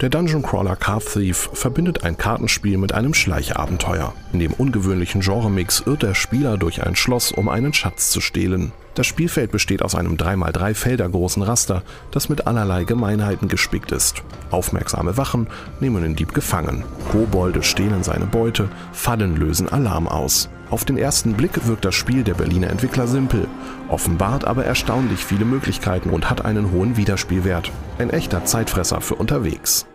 Der Dungeon Crawler Card Thief verbindet ein Kartenspiel mit einem Schleichabenteuer. In dem ungewöhnlichen Genremix irrt der Spieler durch ein Schloss, um einen Schatz zu stehlen. Das Spielfeld besteht aus einem 3x3 Felder großen Raster, das mit allerlei Gemeinheiten gespickt ist. Aufmerksame Wachen nehmen den Dieb gefangen. Kobolde stehlen seine Beute, Fallen lösen Alarm aus. Auf den ersten Blick wirkt das Spiel der Berliner Entwickler simpel, offenbart aber erstaunlich viele Möglichkeiten und hat einen hohen Wiederspielwert. Ein echter Zeitfresser für unterwegs.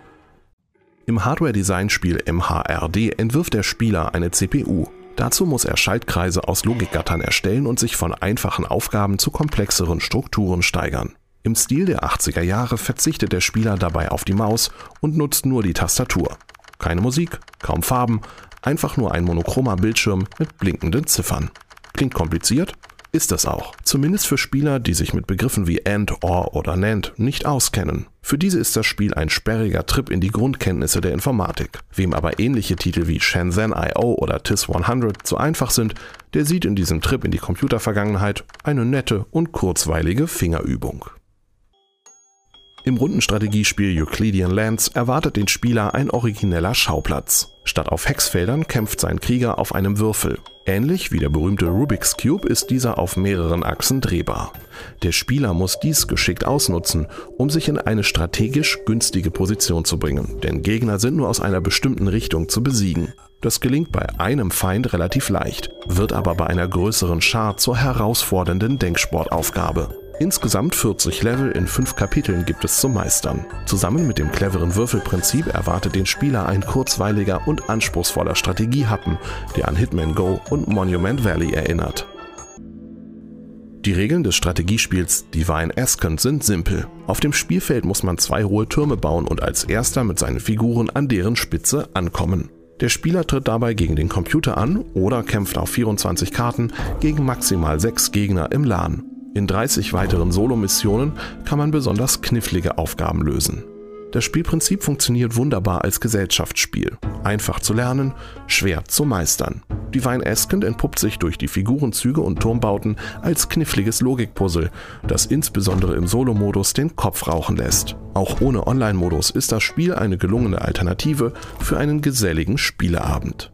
Im Hardware-Design-Spiel MHRD entwirft der Spieler eine CPU. Dazu muss er Schaltkreise aus Logikgattern erstellen und sich von einfachen Aufgaben zu komplexeren Strukturen steigern. Im Stil der 80er Jahre verzichtet der Spieler dabei auf die Maus und nutzt nur die Tastatur. Keine Musik, kaum Farben, einfach nur ein monochromer Bildschirm mit blinkenden Ziffern. Klingt kompliziert? Ist es auch. Zumindest für Spieler, die sich mit Begriffen wie AND, OR oder NAND nicht auskennen. Für diese ist das Spiel ein sperriger Trip in die Grundkenntnisse der Informatik. Wem aber ähnliche Titel wie Shenzhen IO oder TIS 100 zu einfach sind, der sieht in diesem Trip in die Computervergangenheit eine nette und kurzweilige Fingerübung. Im Rundenstrategiespiel Euclidean Lands erwartet den Spieler ein origineller Schauplatz. Statt auf Hexfeldern kämpft sein Krieger auf einem Würfel. Ähnlich wie der berühmte Rubik's Cube ist dieser auf mehreren Achsen drehbar. Der Spieler muss dies geschickt ausnutzen, um sich in eine strategisch günstige Position zu bringen, denn Gegner sind nur aus einer bestimmten Richtung zu besiegen. Das gelingt bei einem Feind relativ leicht, wird aber bei einer größeren Schar zur herausfordernden Denksportaufgabe. Insgesamt 40 Level in 5 Kapiteln gibt es zu meistern. Zusammen mit dem cleveren Würfelprinzip erwartet den Spieler ein kurzweiliger und anspruchsvoller Strategiehappen, der an Hitman Go und Monument Valley erinnert. Die Regeln des Strategiespiels Divine Ascent sind simpel. Auf dem Spielfeld muss man zwei hohe Türme bauen und als erster mit seinen Figuren an deren Spitze ankommen. Der Spieler tritt dabei gegen den Computer an oder kämpft auf 24 Karten gegen maximal 6 Gegner im LAN. In 30 weiteren Solo-Missionen kann man besonders knifflige Aufgaben lösen. Das Spielprinzip funktioniert wunderbar als Gesellschaftsspiel. Einfach zu lernen, schwer zu meistern. Divine Ascent entpuppt sich durch die Figurenzüge und Turmbauten als kniffliges Logikpuzzle, das insbesondere im Solo-Modus den Kopf rauchen lässt. Auch ohne Online-Modus ist das Spiel eine gelungene Alternative für einen geselligen Spieleabend.